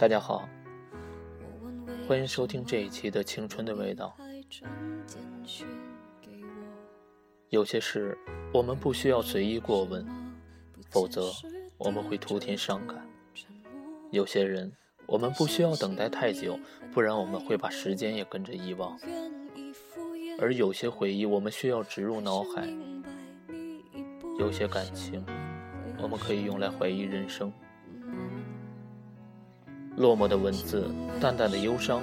大家好，欢迎收听这一期的《青春的味道》。有些事我们不需要随意过问，否则我们会徒添伤感；有些人我们不需要等待太久，不然我们会把时间也跟着遗忘；而有些回忆我们需要植入脑海，有些感情我们可以用来怀疑人生。落寞的文字，淡淡的忧伤，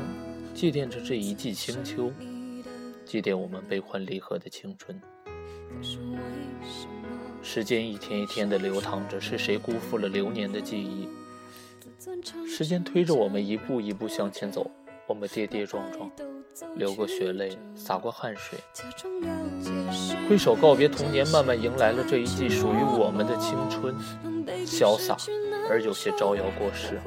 祭奠着这一季清秋，祭奠我们悲欢离合的青春。时间一天一天的流淌着，是谁辜负了流年的记忆？时间推着我们一步一步向前走，我们跌跌撞撞，流过血泪，洒过汗水，挥手告别童年，慢慢迎来了这一季属于我们的青春，潇洒而有些招摇过市。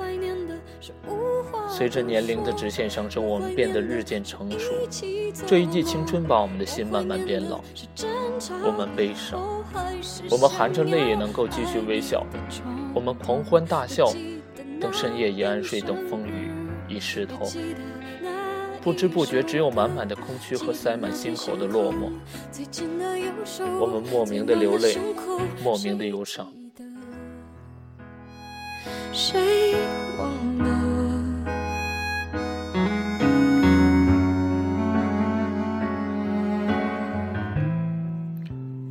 随着年龄的直线上升，我们变得日渐成熟。这一季青春把我们的心慢慢变老。我们悲伤，我们含着泪也能够继续微笑。我们狂欢大笑，等深夜已安睡，等风雨已湿透。不知不觉，只有满满的空虚和塞满心口的落寞。我们莫名的流泪，莫名的忧伤。谁忘了？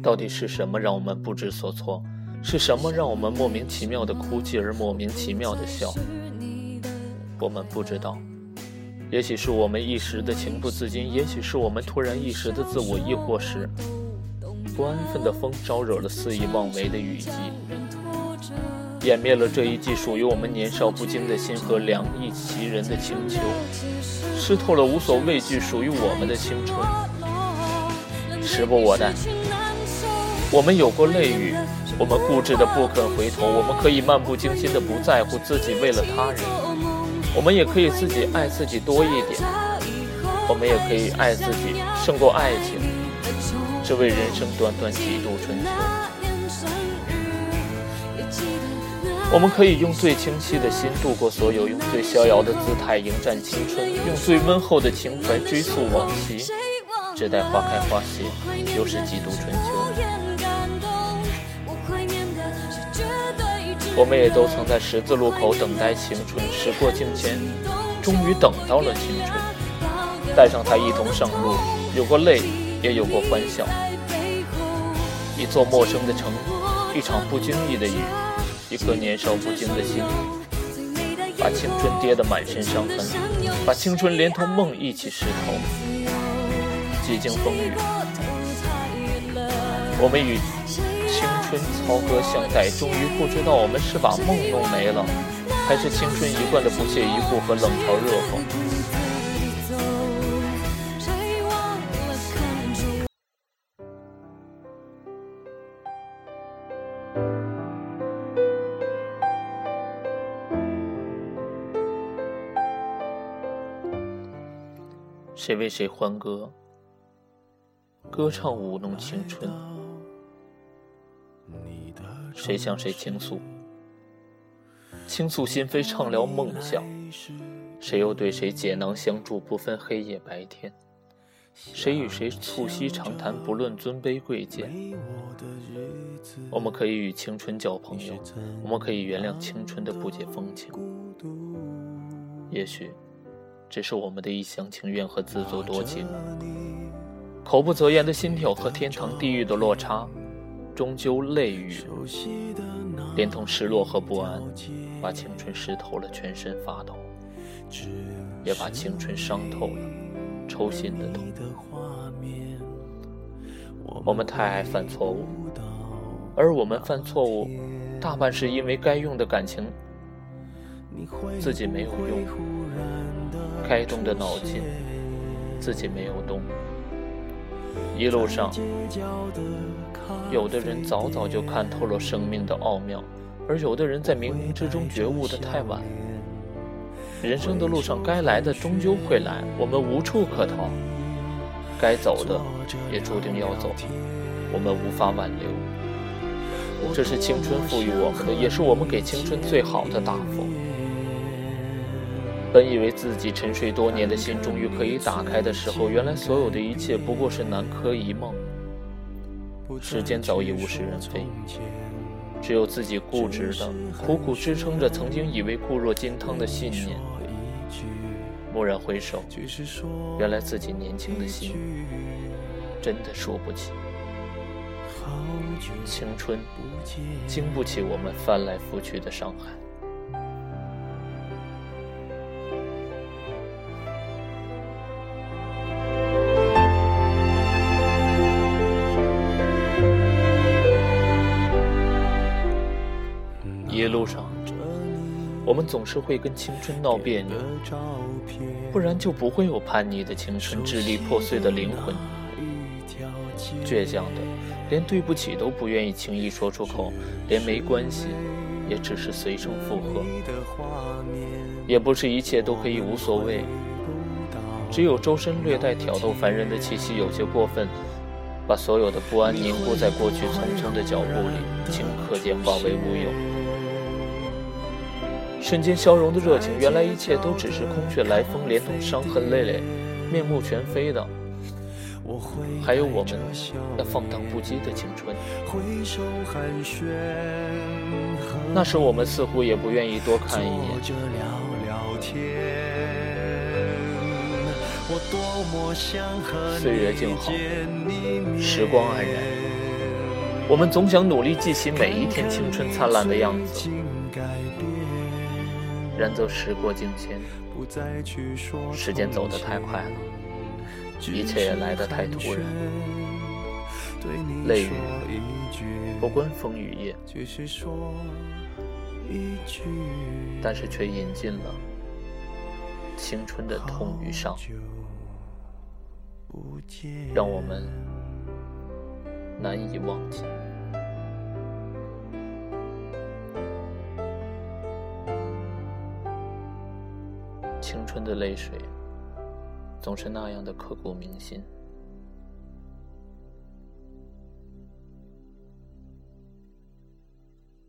到底是什么让我们不知所措？是什么让我们莫名其妙的哭泣而莫名其妙的笑？我们不知道。也许是我们一时的情不自禁，也许是我们突然一时的自我，亦或是不安分的风招惹了肆意妄为的雨季，湮灭了这一季属于我们年少不经的心和凉意袭人的清秋，湿透了无所畏惧属于我们的青春。时不我待。我们有过泪雨，我们固执的不肯回头，我们可以漫不经心的不在乎自己为了他人，我们也可以自己爱自己多一点，我们也可以爱自己胜过爱情，只为人生短短几度春秋。我们可以用最清晰的心度过所有，用最逍遥的姿态迎战青春，用最温厚的情怀追溯往昔，只待花开花谢，又是几度春秋。我们也都曾在十字路口等待青春，时过境迁，终于等到了青春，带上它一同上路，有过泪，也有过欢笑。一座陌生的城，一场不经意的雨，一颗年少不经的心，把青春跌得满身伤痕，把青春连同梦一起湿透。几经风雨，我们与。春操戈相待，终于不知道我们是把梦弄没了，还是青春一贯的不屑一顾和冷嘲热讽。谁为谁欢歌？歌唱舞弄青春。谁向谁倾诉？倾诉心扉，畅聊梦想。谁又对谁解囊相助，不分黑夜白天？谁与谁促膝长谈，不论尊卑贵贱？我们可以与青春交朋友，我们可以原谅青春的不解风情。也许，只是我们的一厢情愿和自作多情，口不择言的心跳和天堂地狱的落差。终究泪雨，连同失落和不安，把青春湿透了，全身发抖，也把青春伤透了，抽心的痛。我们太爱犯错误，而我们犯错误，大半是因为该用的感情自己没有用，该动的脑筋自己没有动。一路上，有的人早早就看透了生命的奥妙，而有的人在冥冥之中觉悟的太晚。人生的路上，该来的终究会来，我们无处可逃；该走的也注定要走，我们无法挽留。这是青春赋予我们的，也是我们给青春最好的答复。本以为自己沉睡多年的心终于可以打开的时候，原来所有的一切不过是南柯一梦。时间早已物是人非，只有自己固执的苦苦支撑着曾经以为固若金汤的信念。蓦然回首，原来自己年轻的心真的输不起。青春经不起我们翻来覆去的伤害。路上，我们总是会跟青春闹别扭，不然就不会有叛逆的青春、支离破碎的灵魂、倔强的，连对不起都不愿意轻易说出口，连没关系也只是随声附和。也不是一切都可以无所谓，只有周身略带挑逗烦人的气息有些过分，把所有的不安凝固在过去匆匆的脚步里，顷刻间化为乌有。瞬间消融的热情，原来一切都只是空穴来风，连同伤痕累累、面目全非的，还有我们那放荡不羁的青春。那时我们似乎也不愿意多看一眼。岁月静好，时光安然，我们总想努力记起每一天青春灿烂的样子。然则时过境迁，时间走得太快了，一切也来得太突然。泪雨不关风雨夜，但是却引进了青春的痛与伤，让我们难以忘记。青春的泪水，总是那样的刻骨铭心。